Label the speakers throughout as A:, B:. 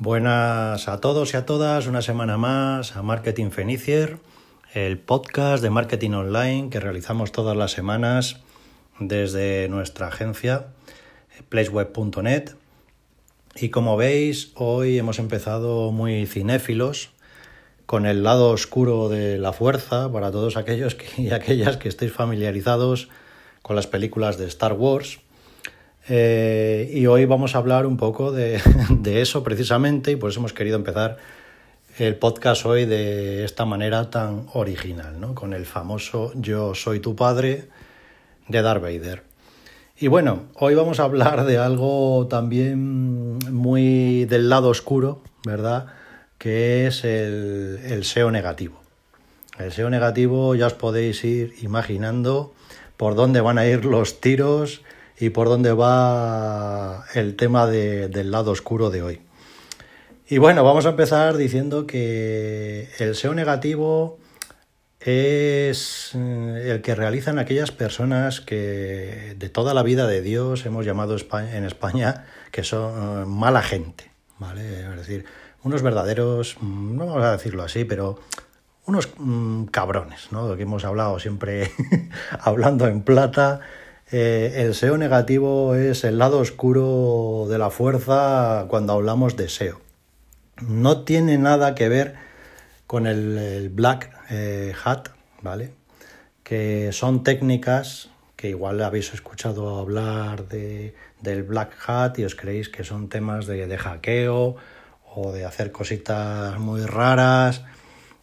A: Buenas a todos y a todas, una semana más a Marketing Fenicier, el podcast de marketing online que realizamos todas las semanas desde nuestra agencia placeweb.net. Y como veis, hoy hemos empezado muy cinéfilos con el lado oscuro de la fuerza para todos aquellos que, y aquellas que estéis familiarizados con las películas de Star Wars. Eh, y hoy vamos a hablar un poco de, eso precisamente y por eso hemos querido empezar el podcast hoy de esta manera tan original, ¿no? con el famoso Yo soy tu padre de Darth Vader. Y bueno, hoy vamos a hablar de algo también muy del lado oscuro, ¿verdad? Que es el, el SEO negativo. El SEO negativo ya os podéis ir imaginando por dónde van a ir los tiros y por dónde va el tema de, del lado oscuro de hoy. Y bueno, vamos a empezar diciendo que el SEO negativo es eh, el que realizan aquellas personas que de toda la vida de Dios hemos llamado en España que son eh, mala gente, ¿vale? Es decir, unos verdaderos, mm, no vamos a decirlo así, pero unos mmm, cabrones, ¿no? que hemos hablado siempre hablando en plata. Eh, el SEO negativo es el lado oscuro de la fuerza cuando hablamos de SEO. No tiene nada que ver con el, Black eh, Hat, ¿vale? Que son técnicas que igual habéis escuchado hablar de, del Black Hat y os creéis que son temas de, de hackeo o de hacer cositas muy raras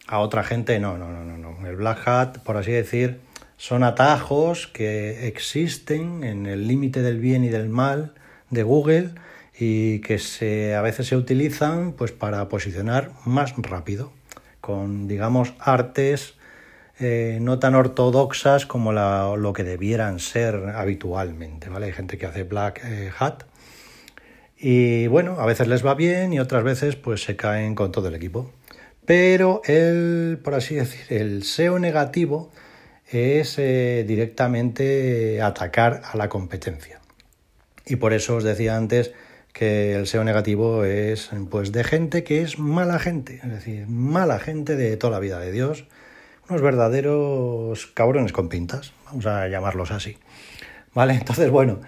A: a otra gente. No, no, no, no, no. El Black Hat, por así decir, son atajos que existen en el límite del bien y del mal de Google y que se, a veces se utilizan pues para posicionar más rápido con, digamos, artes eh, no tan ortodoxas como lo que debieran ser habitualmente, ¿vale? Hay gente que hace black eh, hat y, bueno, a veces les va bien y otras veces pues se caen con todo el equipo. Pero el, por así decir, el SEO negativo es eh, directamente atacar a la competencia. Y por eso os decía antes que el SEO negativo es pues de gente que es mala gente, es decir, mala gente de toda la vida de Dios, unos verdaderos cabrones con pintas, vamos a llamarlos así. Vale, entonces bueno,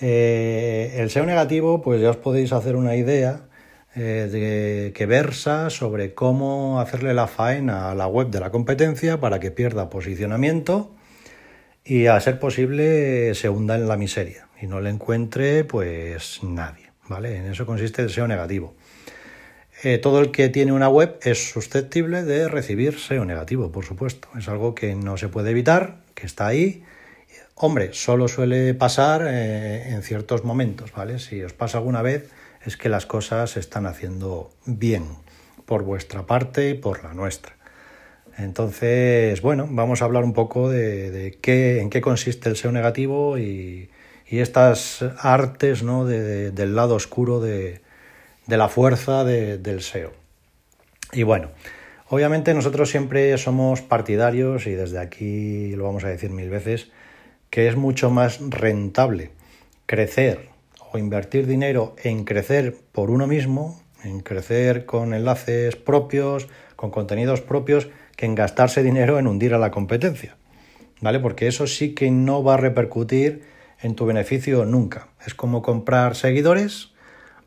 A: eh, el SEO negativo, pues ya os podéis hacer una idea eh, de que versa sobre cómo hacerle la faena a la web de la competencia para que pierda posicionamiento y a ser posible se hunda en la miseria y no le encuentre pues nadie. ¿vale? En eso consiste el SEO negativo. Eh, todo el que tiene una web es susceptible de recibir SEO negativo, por supuesto. Es algo que no se puede evitar, que está ahí. Hombre, solo suele pasar eh, en ciertos momentos, ¿vale? Si os pasa alguna vez, es que las cosas se están haciendo bien, por vuestra parte y por la nuestra. Entonces, bueno, vamos a hablar un poco de, qué, en qué consiste el SEO negativo y, estas artes ¿no? de, de, del lado oscuro de la fuerza del SEO. Y bueno, obviamente nosotros siempre somos partidarios, y desde aquí lo vamos a decir mil veces, que es mucho más rentable crecer o invertir dinero en crecer por uno mismo, en crecer con enlaces propios, con contenidos propios, que en gastarse dinero en hundir a la competencia. ¿Vale? Porque eso sí que no va a repercutir en tu beneficio nunca. Es como comprar seguidores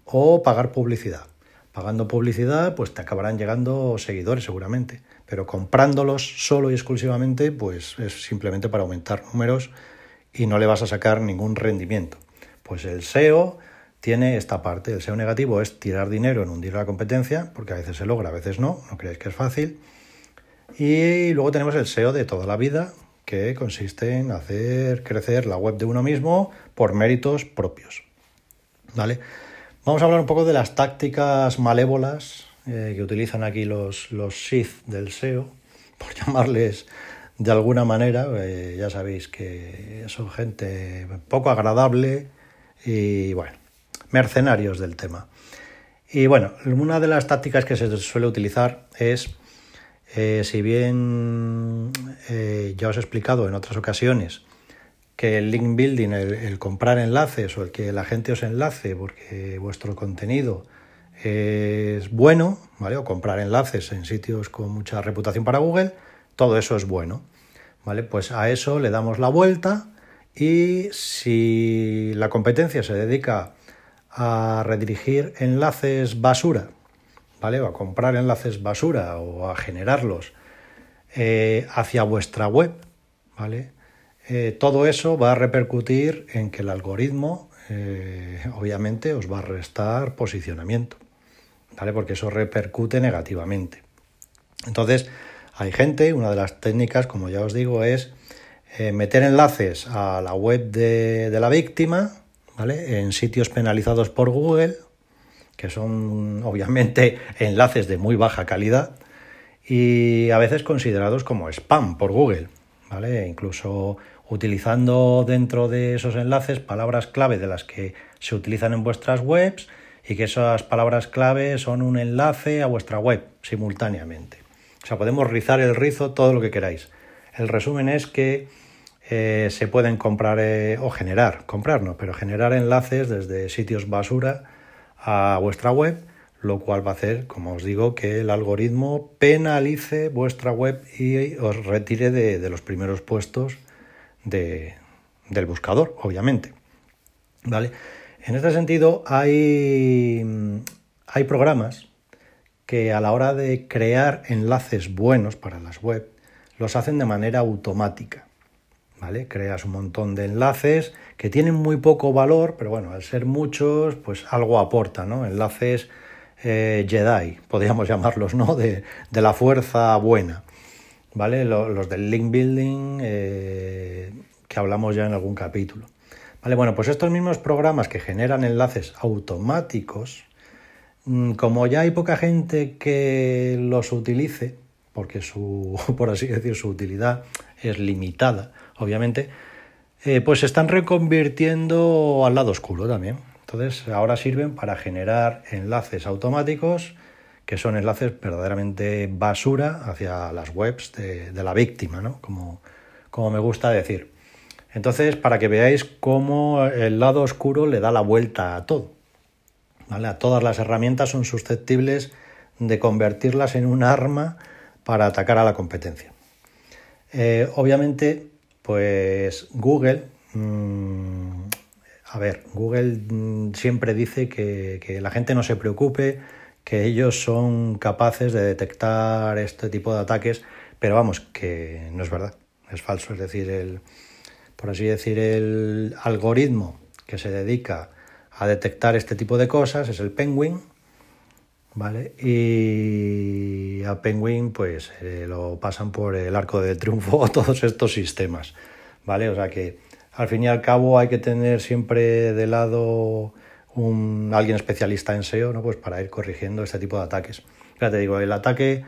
A: o pagar publicidad. Pagando publicidad, pues te acabarán llegando seguidores seguramente, pero comprándolos solo y exclusivamente, pues es simplemente para aumentar números y no le vas a sacar ningún rendimiento. Pues el SEO tiene esta parte. El SEO negativo es tirar dinero en hundir la competencia, porque a veces se logra, a veces no, no creéis que es fácil. Y luego tenemos el SEO de toda la vida, que consiste en hacer crecer la web de uno mismo por méritos propios. ¿Vale? Vamos a hablar un poco de las tácticas malévolas eh, que utilizan aquí los, los Sith del SEO, por llamarles de alguna manera. Eh, ya sabéis que son gente poco agradable, y bueno, mercenarios del tema. Y bueno, una de las tácticas que se suele utilizar es, eh, si bien eh, ya os he explicado en otras ocasiones, que el link building, el, comprar enlaces o el que la gente os enlace porque vuestro contenido es bueno, ¿vale? O comprar enlaces en sitios con mucha reputación para Google, todo eso es bueno, ¿vale? Pues a eso le damos la vuelta y si la competencia se dedica a redirigir enlaces basura, ¿vale? O a comprar enlaces basura o a generarlos eh, hacia vuestra web, ¿vale? Eh, todo eso va a repercutir en que el algoritmo, eh, obviamente, os va a restar posicionamiento, ¿vale? Porque eso repercute negativamente. Entonces, hay gente, una de las técnicas, como ya os digo, es meter enlaces a la web de la víctima, en sitios penalizados por Google, que son obviamente enlaces de muy baja calidad y a veces considerados como spam por Google, ¿vale? Incluso utilizando dentro de esos enlaces palabras clave de las que se utilizan en vuestras webs y que esas palabras clave son un enlace a vuestra web simultáneamente. Sea, podemos rizar el rizo todo lo que queráis. El resumen es que eh, se pueden comprar eh, o generar, comprar no, pero generar enlaces desde sitios basura a vuestra web, lo cual va a hacer, como os digo, que el algoritmo penalice vuestra web y os retire de, los primeros puestos del buscador, obviamente. ¿Vale? En este sentido, hay, hay programas que a la hora de crear enlaces buenos para las web, los hacen de manera automática. ¿vale? Creas un montón de enlaces que tienen muy poco valor, pero bueno, al ser muchos, pues algo aporta, ¿no? Enlaces eh, Jedi, podríamos llamarlos, ¿no? De, la fuerza buena, ¿vale? Los, del link building eh, que hablamos ya en algún capítulo. Vale, bueno, pues estos mismos programas que generan enlaces automáticos, como ya hay poca gente que los utilice, porque su, por así decir, su utilidad es limitada, obviamente, eh, pues se están reconvirtiendo al lado oscuro también. Entonces ahora sirven para generar enlaces automáticos que son enlaces verdaderamente basura hacia las webs de, la víctima, ¿no? Como, como me gusta decir. Entonces, para que veáis cómo el lado oscuro le da la vuelta a todo. ¿Vale? Todas las herramientas son susceptibles de convertirlas en un arma para atacar a la competencia. Eh, obviamente, pues Google, mm, a ver, Google mm, siempre dice que, la gente no se preocupe, que ellos son capaces de detectar este tipo de ataques, pero vamos, que no es verdad, es falso. Es decir, el, por así decir, el algoritmo que se dedica a detectar este tipo de cosas es el Penguin, ¿vale? Y a Penguin pues eh, lo pasan por el arco del triunfo todos estos sistemas, ¿vale? O sea que al fin y al cabo hay que tener siempre de lado un, alguien especialista en SEO, ¿no? Pues para ir corrigiendo este tipo de ataques. Ya te digo, el ataque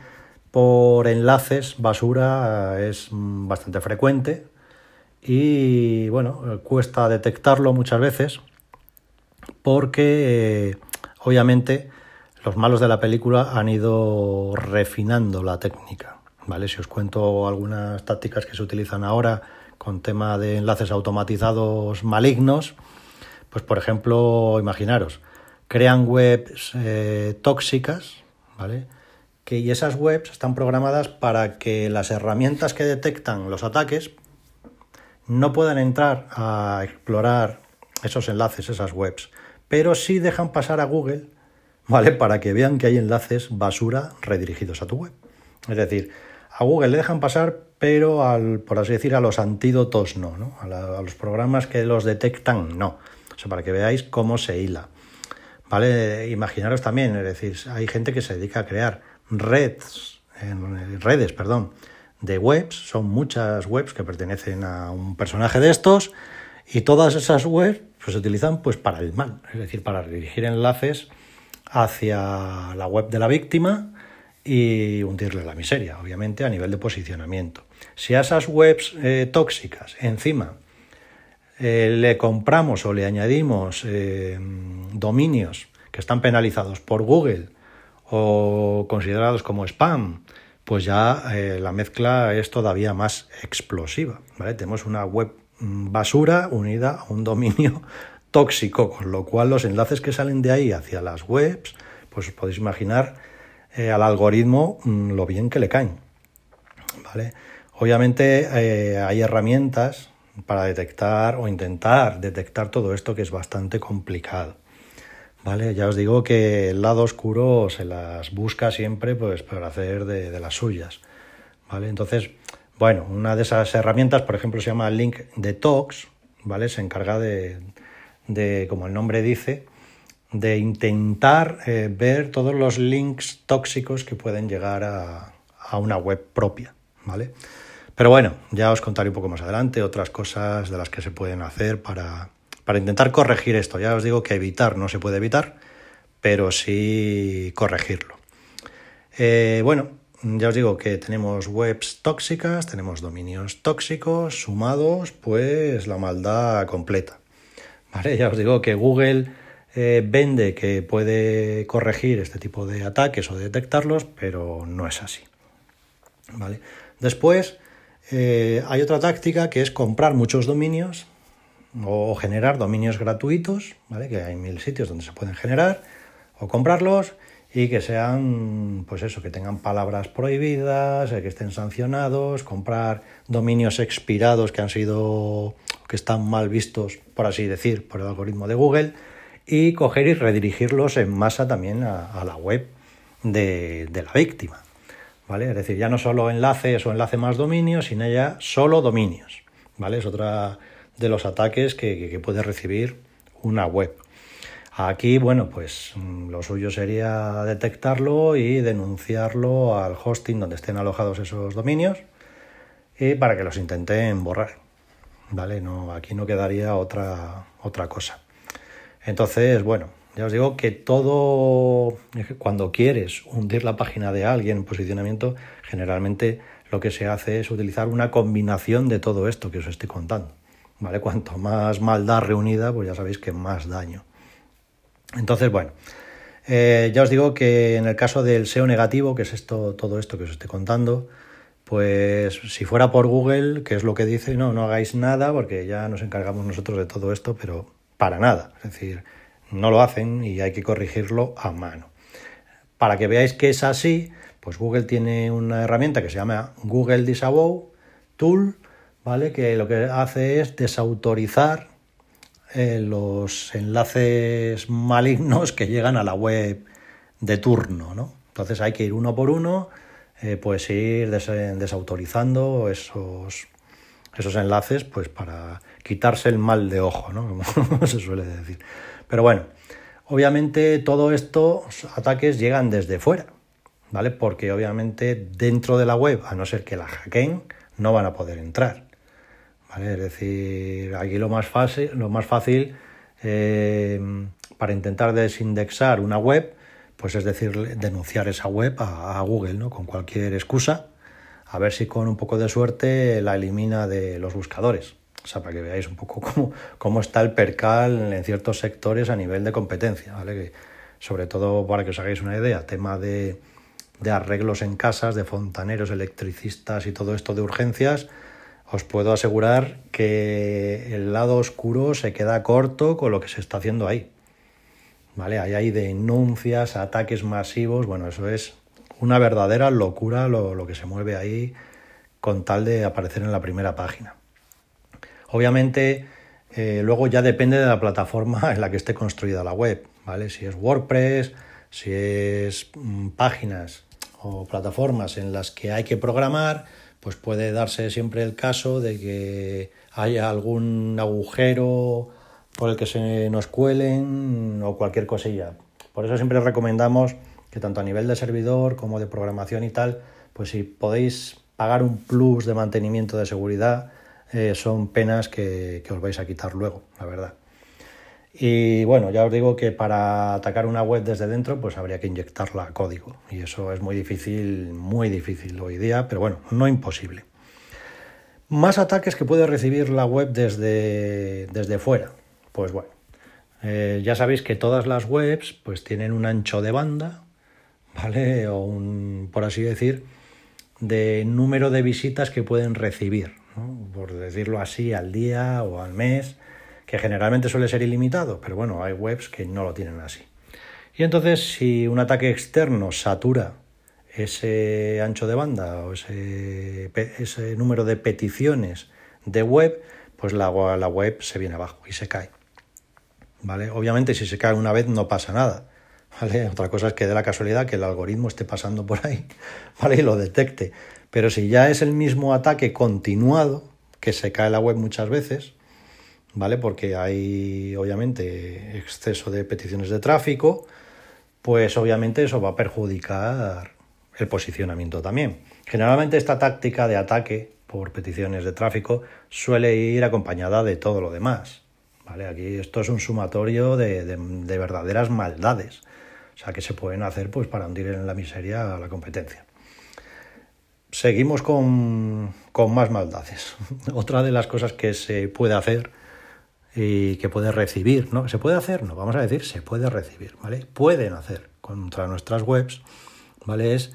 A: por enlaces basura es bastante frecuente y bueno, cuesta detectarlo muchas veces porque eh, obviamente los malos de la película han ido refinando la técnica. ¿vale? Si os cuento algunas tácticas que se utilizan ahora con tema de enlaces automatizados malignos, pues por ejemplo, imaginaros, crean webs eh, tóxicas, ¿vale? Que, y esas webs están programadas para que las herramientas que detectan los ataques no puedan entrar a explorar esos enlaces, esas webs, pero sí dejan pasar a Google ¿vale? Para que vean que hay enlaces basura redirigidos a tu web. Es decir, a Google le dejan pasar, pero al, por así decir, a los antídotos no, ¿no? A, los programas que los detectan no. O sea, para que veáis cómo se hila. ¿Vale? Imaginaros también, es decir, hay gente que se dedica a crear redes, redes, perdón, de webs, son muchas webs que pertenecen a un personaje de estos, y todas esas webs pues, se utilizan pues para el mal, es decir, para dirigir enlaces hacia la web de la víctima y hundirle la miseria, obviamente a nivel de posicionamiento. Si a esas webs eh, tóxicas encima eh, le compramos o le añadimos eh, dominios que están penalizados por Google o considerados como spam, pues ya la mezcla es todavía más explosiva. ¿vale? Tenemos una web basura unida a un dominio tóxico, con lo cual los enlaces que salen de ahí hacia las webs, pues os podéis imaginar al algoritmo mm, lo bien que le caen. ¿vale? Obviamente hay herramientas para detectar o intentar detectar todo esto que es bastante complicado. ¿Vale? Ya os digo que el lado oscuro se las busca siempre pues, para hacer de, las suyas. ¿Vale? Entonces, bueno, una de esas herramientas, por ejemplo, se llama Link Detox, ¿vale? Se encarga de, de como el nombre dice, de intentar eh, ver todos los links tóxicos que pueden llegar a, a una web propia, ¿vale? Pero bueno, ya os contaré un poco más adelante otras cosas de las que se pueden hacer para, intentar corregir esto. Ya os digo que evitar no se puede evitar, pero sí corregirlo. Eh, bueno, ya os digo que tenemos webs tóxicas, tenemos dominios tóxicos, sumados, pues la maldad completa. ¿Vale? Ya os digo que Google eh, vende que puede corregir este tipo de ataques o detectarlos, pero no es así. ¿Vale? Después, eh, hay otra táctica que es comprar muchos dominios o generar dominios gratuitos, ¿vale? que hay mil sitios donde se pueden generar, o comprarlos y que sean, pues eso, que tengan palabras prohibidas, eh, que estén sancionados, comprar dominios expirados que han sido, que están mal vistos, por así decir, por el algoritmo de Google, y coger y redirigirlos en masa también a, la web de la víctima. ¿vale? Es decir, ya no solo enlaces o enlace más dominios, sino ya solo dominios, ¿vale? Es otra de los ataques que, puede recibir una web. Aquí, bueno, pues mm, lo suyo sería detectarlo y denunciarlo al hosting donde estén alojados esos dominios y para que los intenten borrar. ¿Vale? No, aquí no quedaría otra, otra cosa. Entonces, bueno, ya os digo que todo, cuando quieres hundir la página de alguien en posicionamiento, generalmente lo que se hace es utilizar una combinación de todo esto que os estoy contando. ¿Vale? Cuanto más maldad reunida, pues ya sabéis que más daño. Entonces, bueno, eh, ya os digo que en el caso del SEO negativo, que es esto, todo esto que os estoy contando, pues si fuera por Google, que es lo que dice, no, no hagáis nada, porque ya nos encargamos nosotros de todo esto, pero para nada. Es decir, no lo hacen y hay que corregirlo a mano. Para que veáis que es así, pues Google tiene una herramienta que se llama Google Disavow Tool, ¿vale? Que lo que hace es desautorizar eh, los enlaces malignos que llegan a la web de turno, ¿no? Entonces hay que ir uno por uno, eh, pues ir desautorizando esos, esos enlaces, pues para quitarse el mal de ojo, ¿no? Como se suele decir. Pero bueno, obviamente todos estos ataques llegan desde fuera, ¿vale? Porque obviamente dentro de la web, a no ser que la hackeen, no van a poder entrar. Es decir, aquí lo más fácil, lo más fácil eh, para intentar desindexar una web, pues es decir, denunciar esa web a, Google, ¿no? Con cualquier excusa, a ver si con un poco de suerte la elimina de los buscadores. O sea, para que veáis un poco cómo, cómo está el percal en ciertos sectores a nivel de competencia, ¿vale? Sobre todo para que os hagáis una idea, tema de, de arreglos en casas, de fontaneros, electricistas y todo esto de urgencias, os puedo asegurar que el lado oscuro se queda corto con lo que se está haciendo ahí. ¿Vale? Ahí hay denuncias, ataques masivos, bueno, eso es una verdadera locura lo, lo que se mueve ahí con tal de aparecer en la primera página. Obviamente, eh, luego ya depende de la plataforma en la que esté construida la web, ¿vale? Si es WordPress, si es mm, páginas o plataformas en las que hay que programar, pues puede darse siempre el caso de que haya algún agujero por el que se nos cuelen o cualquier cosilla. Por eso siempre recomendamos que tanto a nivel de servidor como de programación y tal, pues si podéis pagar un plus de mantenimiento de seguridad, eh, son penas que, os vais a quitar luego, la verdad. Y bueno, ya os digo que para atacar una web desde dentro, pues habría que inyectarla a código. Y eso es muy difícil, muy difícil hoy día, pero bueno, no imposible. Más ataques que puede recibir la web desde, desde fuera. Pues bueno, eh, ya sabéis que todas las webs pues tienen un ancho de banda, ¿vale? O un, por así decir, de número de visitas que pueden recibir, por decirlo así, al día o al mes, que generalmente suele ser ilimitado, pero bueno, hay webs que no lo tienen así. Y entonces, si un ataque externo satura ese ancho de banda o ese, ese número de peticiones de web, pues la, la web se viene abajo y se cae. ¿Vale? Obviamente si se cae una vez no pasa nada. Otra cosa es que dé la casualidad que el algoritmo esté pasando por ahí ¿vale? y lo detecte. Pero si ya es el mismo ataque continuado, que se cae la web muchas veces, ¿vale? Porque hay obviamente exceso de peticiones de tráfico, pues obviamente eso va a perjudicar el posicionamiento también. Generalmente esta táctica de ataque por peticiones de tráfico suele ir acompañada de todo lo demás. ¿vale? Aquí esto es un sumatorio de, de, verdaderas maldades, o sea, que se pueden hacer pues, para hundir en la miseria a la competencia. Seguimos con, con más maldades. Otra de las cosas que se puede hacer y que puede recibir, ¿no? ¿Se puede hacer? No, vamos a decir, se puede recibir, ¿vale? Pueden hacer contra nuestras webs, ¿vale? Es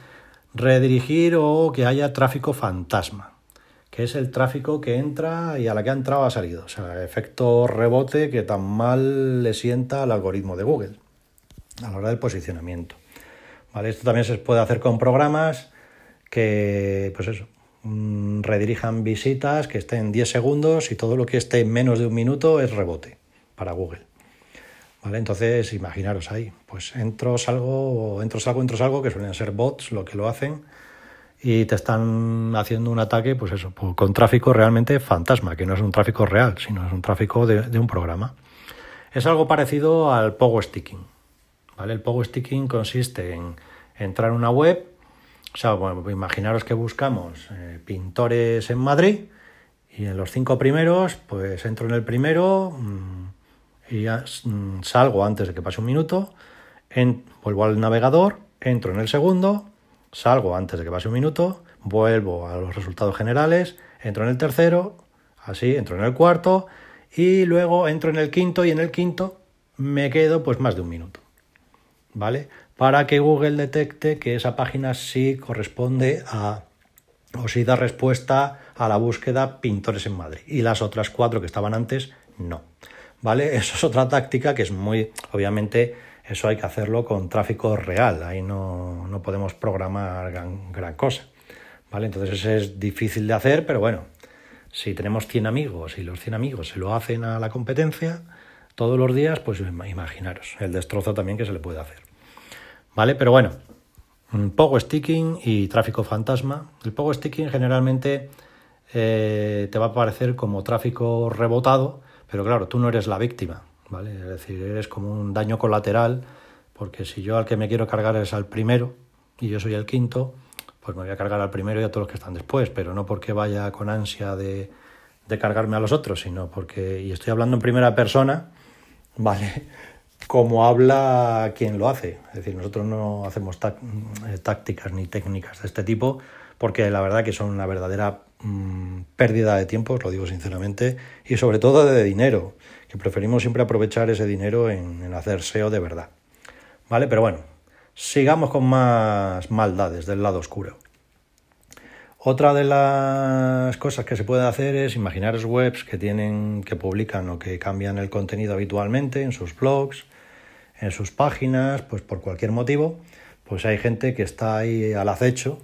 A: redirigir o que haya tráfico fantasma, que es el tráfico que entra y a la que ha entrado ha salido. O sea, efecto rebote que tan mal le sienta al algoritmo de Google a la hora del posicionamiento. ¿Vale? Esto también se puede hacer con programas que, pues eso, redirijan visitas que estén 10 segundos y todo lo que esté en menos de un minuto es rebote para Google. ¿Vale? Entonces, imaginaros ahí, pues entro, salgo, entro, salgo, entro, salgo, que suelen ser bots lo que lo hacen, y te están haciendo un ataque, pues eso, con tráfico realmente fantasma, que no es un tráfico real, sino es un tráfico de, un programa. Es algo parecido al pogo sticking. ¿vale? El pogo sticking consiste en entrar a una web, o sea, bueno, imaginaros que buscamos eh, pintores en Madrid, y en los cinco primeros, pues entro en el primero. Mm, y ya mm, salgo antes de que pase un minuto, en, vuelvo al navegador, entro en el segundo, salgo antes de que pase un minuto, vuelvo a los resultados generales, entro en el tercero, así, entro en el cuarto y luego entro en el quinto y en el quinto me quedo pues más de un minuto. ¿Vale? Para que Google detecte que esa página sí corresponde a o sí da respuesta a la búsqueda pintores en Madrid y las otras cuatro que estaban antes no. ¿vale? Eso es otra táctica que es muy, obviamente, eso hay que hacerlo con tráfico real, ahí no, no podemos programar gran, cosa, ¿vale? Entonces es difícil de hacer, pero bueno, si tenemos 100 amigos y los 100 amigos se lo hacen a la competencia todos los días, pues imaginaros el destrozo también que se le puede hacer, ¿vale? Pero bueno, poco sticking y tráfico fantasma. El poco sticking generalmente eh, te va a aparecer como tráfico rebotado, pero claro, tú no eres la víctima, ¿vale? Es decir, eres como un daño colateral, porque si yo al que me quiero cargar es al primero y yo soy el quinto, pues me voy a cargar al primero y a todos los que están después, pero no porque vaya con ansia de, de cargarme a los otros, sino porque, y estoy hablando en primera persona, ¿vale? Como habla quien lo hace. Es decir, nosotros no hacemos eh, tácticas ni técnicas de este tipo, porque la verdad que son una verdadera Mm, pérdida de tiempo, os lo digo sinceramente, y sobre todo de dinero, que preferimos siempre aprovechar ese dinero en, hacer SEO de verdad. ¿Vale? Pero bueno, sigamos con más maldades del lado oscuro. Otra de las cosas que se puede hacer es imaginaros webs que tienen, que publican o que cambian el contenido habitualmente en sus blogs, en sus páginas, pues por cualquier motivo, pues hay gente que está ahí al acecho,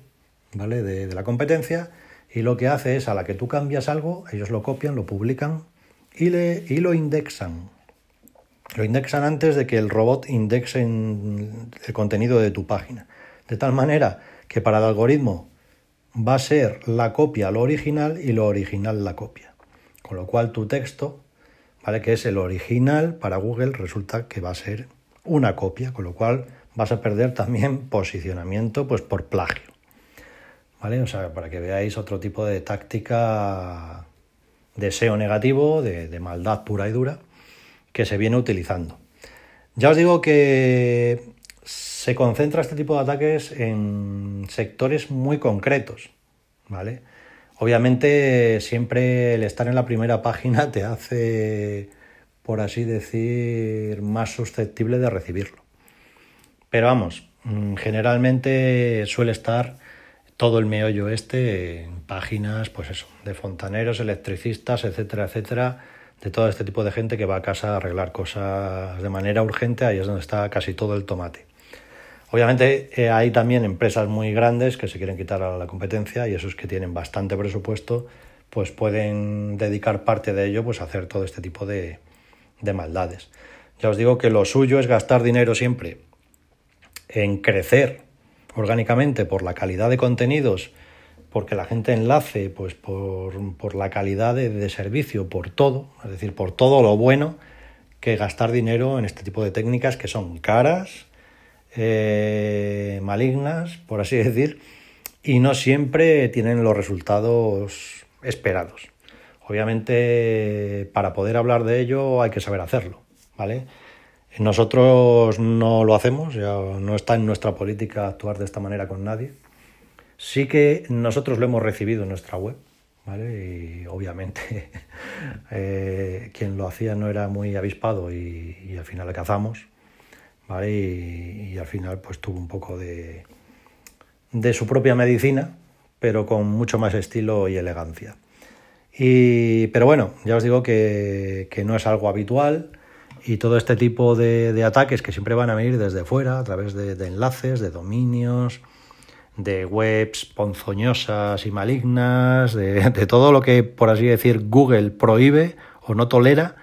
A: ¿vale? de la competencia y lo que hace es a la que tú cambias algo, ellos lo copian, lo publican y, le, y lo indexan. Lo indexan antes de que el robot indexe el contenido de tu página. De tal manera que para el algoritmo va a ser la copia lo original y lo original la copia. Con lo cual tu texto, ¿vale? que es el original, para Google resulta que va a ser una copia, con lo cual vas a perder también posicionamiento pues por plagio. ¿vale? O sea, para que veáis otro tipo de táctica de SEO negativo, de, maldad pura y dura, que se viene utilizando. Ya os digo que se concentra este tipo de ataques en sectores muy concretos, ¿vale? Obviamente siempre el estar en la primera página te hace, por así decir, más susceptible de recibirlo. Pero vamos, mm, generalmente suele estar todo el meollo este en páginas, pues eso, de fontaneros, electricistas, etcétera, etcétera, de todo este tipo de gente que va a casa a arreglar cosas de manera urgente, ahí es donde está casi todo el tomate. Obviamente eh, hay también empresas muy grandes que se quieren quitar a la competencia y esos que tienen bastante presupuesto, pues pueden dedicar parte de ello pues a hacer todo este tipo de, de maldades. Ya os digo que lo suyo es gastar dinero siempre en crecer orgánicamente por la calidad de contenidos, porque la gente enlace pues por, la calidad de, servicio, por todo, es decir, por todo lo bueno, que gastar dinero en este tipo de técnicas que son caras, eh, malignas, por así decir, y no siempre tienen los resultados esperados. Obviamente, para poder hablar de ello hay que saber hacerlo, ¿vale? Nosotros no lo hacemos, ya no está en nuestra política actuar de esta manera con nadie. Sí que nosotros lo hemos recibido en nuestra web, ¿vale? Y obviamente eh, quien lo hacía no era muy avispado y, al final le cazamos, ¿vale? Y, al final pues tuvo un poco de, de su propia medicina, pero con mucho más estilo y elegancia. Y, pero bueno, ya os digo que, que no es algo habitual y todo este tipo de, ataques que siempre van a venir desde fuera, a través de, enlaces, de dominios, de webs ponzoñosas y malignas, de, todo lo que, por así decir, Google prohíbe o no tolera,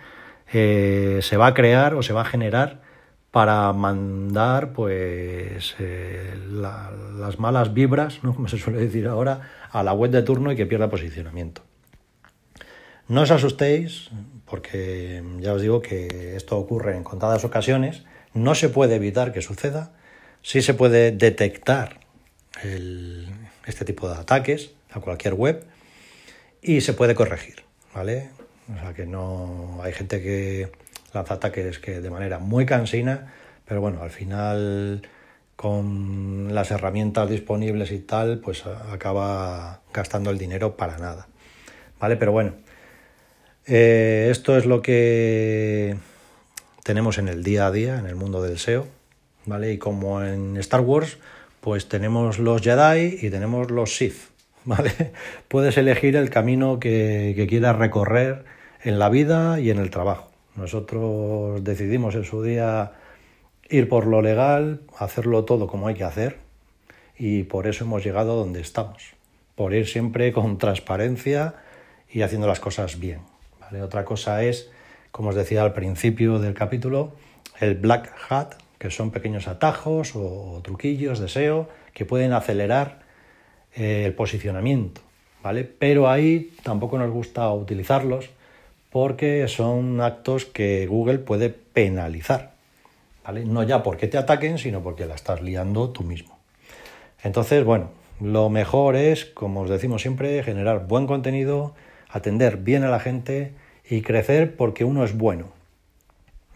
A: eh, se va a crear o se va a generar para mandar pues eh, las malas vibras, ¿no? como se suele decir ahora, a la web de turno y que pierda posicionamiento. No os asustéis, porque ya os digo que esto ocurre en contadas ocasiones, no se puede evitar que suceda, sí se puede detectar este tipo de ataques a cualquier web y se puede corregir, ¿vale? O sea que no hay gente que lanza ataques que de manera muy cansina, pero bueno, al final con las herramientas disponibles y tal, pues acaba gastando el dinero para nada, ¿vale? Pero bueno, eh, esto es lo que tenemos en el día a día, en el mundo del SEO, ¿vale? Y como en Star Wars, pues tenemos los Jedi y tenemos los Sith, ¿vale? Puedes elegir el camino que quieras recorrer en la vida y en el trabajo. Nosotros decidimos en su día ir por lo legal, hacerlo todo como hay que hacer y por eso hemos llegado donde estamos, por ir siempre con transparencia y haciendo las cosas bien. Otra cosa es, como os decía al principio del capítulo, el black hat, que son pequeños atajos o truquillos de SEO que pueden acelerar eh, el posicionamiento, ¿vale? Pero ahí tampoco nos gusta utilizarlos porque son actos que Google puede penalizar, ¿vale? No ya porque te ataquen, sino porque la estás liando tú mismo. Entonces, bueno, lo mejor es, como os decimos siempre, generar buen contenido, atender bien a la gente y crecer porque uno es bueno,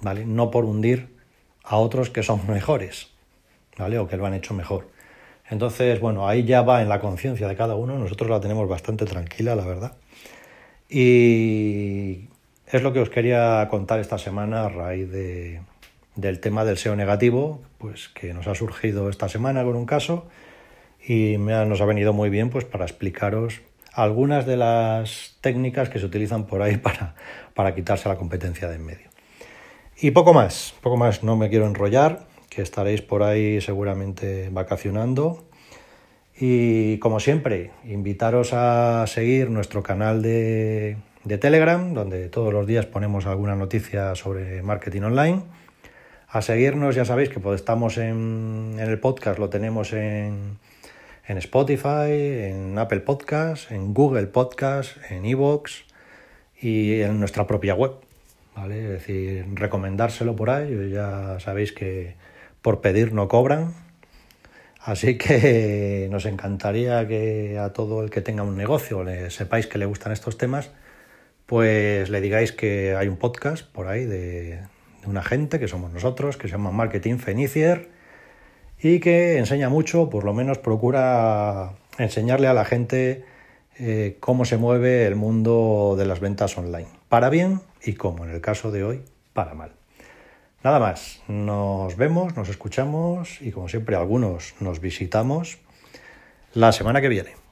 A: ¿vale? No por hundir a otros que son mejores, ¿vale? O que lo han hecho mejor. Entonces, bueno, ahí ya va en la conciencia de cada uno, nosotros la tenemos bastante tranquila, la verdad. Y es lo que os quería contar esta semana a raíz de, del tema del SEO negativo, pues que nos ha surgido esta semana con un caso y me nos ha venido muy bien pues para explicaros algunas de las técnicas que se utilizan por ahí para, para quitarse la competencia de en medio. Y poco más, poco más, no me quiero enrollar, que estaréis por ahí seguramente vacacionando. Y como siempre, invitaros a seguir nuestro canal de, Telegram, donde todos los días ponemos alguna noticia sobre marketing online. A seguirnos, ya sabéis que pues, estamos en, el podcast, lo tenemos en, en Spotify, en Apple Podcasts, en Google Podcasts, en Evox y en nuestra propia web. ¿vale? Es decir, recomendárselo por ahí. Ya sabéis que por pedir no cobran. Así que nos encantaría que a todo el que tenga un negocio le sepáis que le gustan estos temas, pues le digáis que hay un podcast por ahí de, una gente que somos nosotros, que se llama Marketing Fenicier y que enseña mucho, por lo menos procura enseñarle a la gente eh, cómo se mueve el mundo de las ventas online, para bien y como en el caso de hoy, para mal. Nada más, nos vemos, nos escuchamos y como siempre algunos nos visitamos la semana que viene.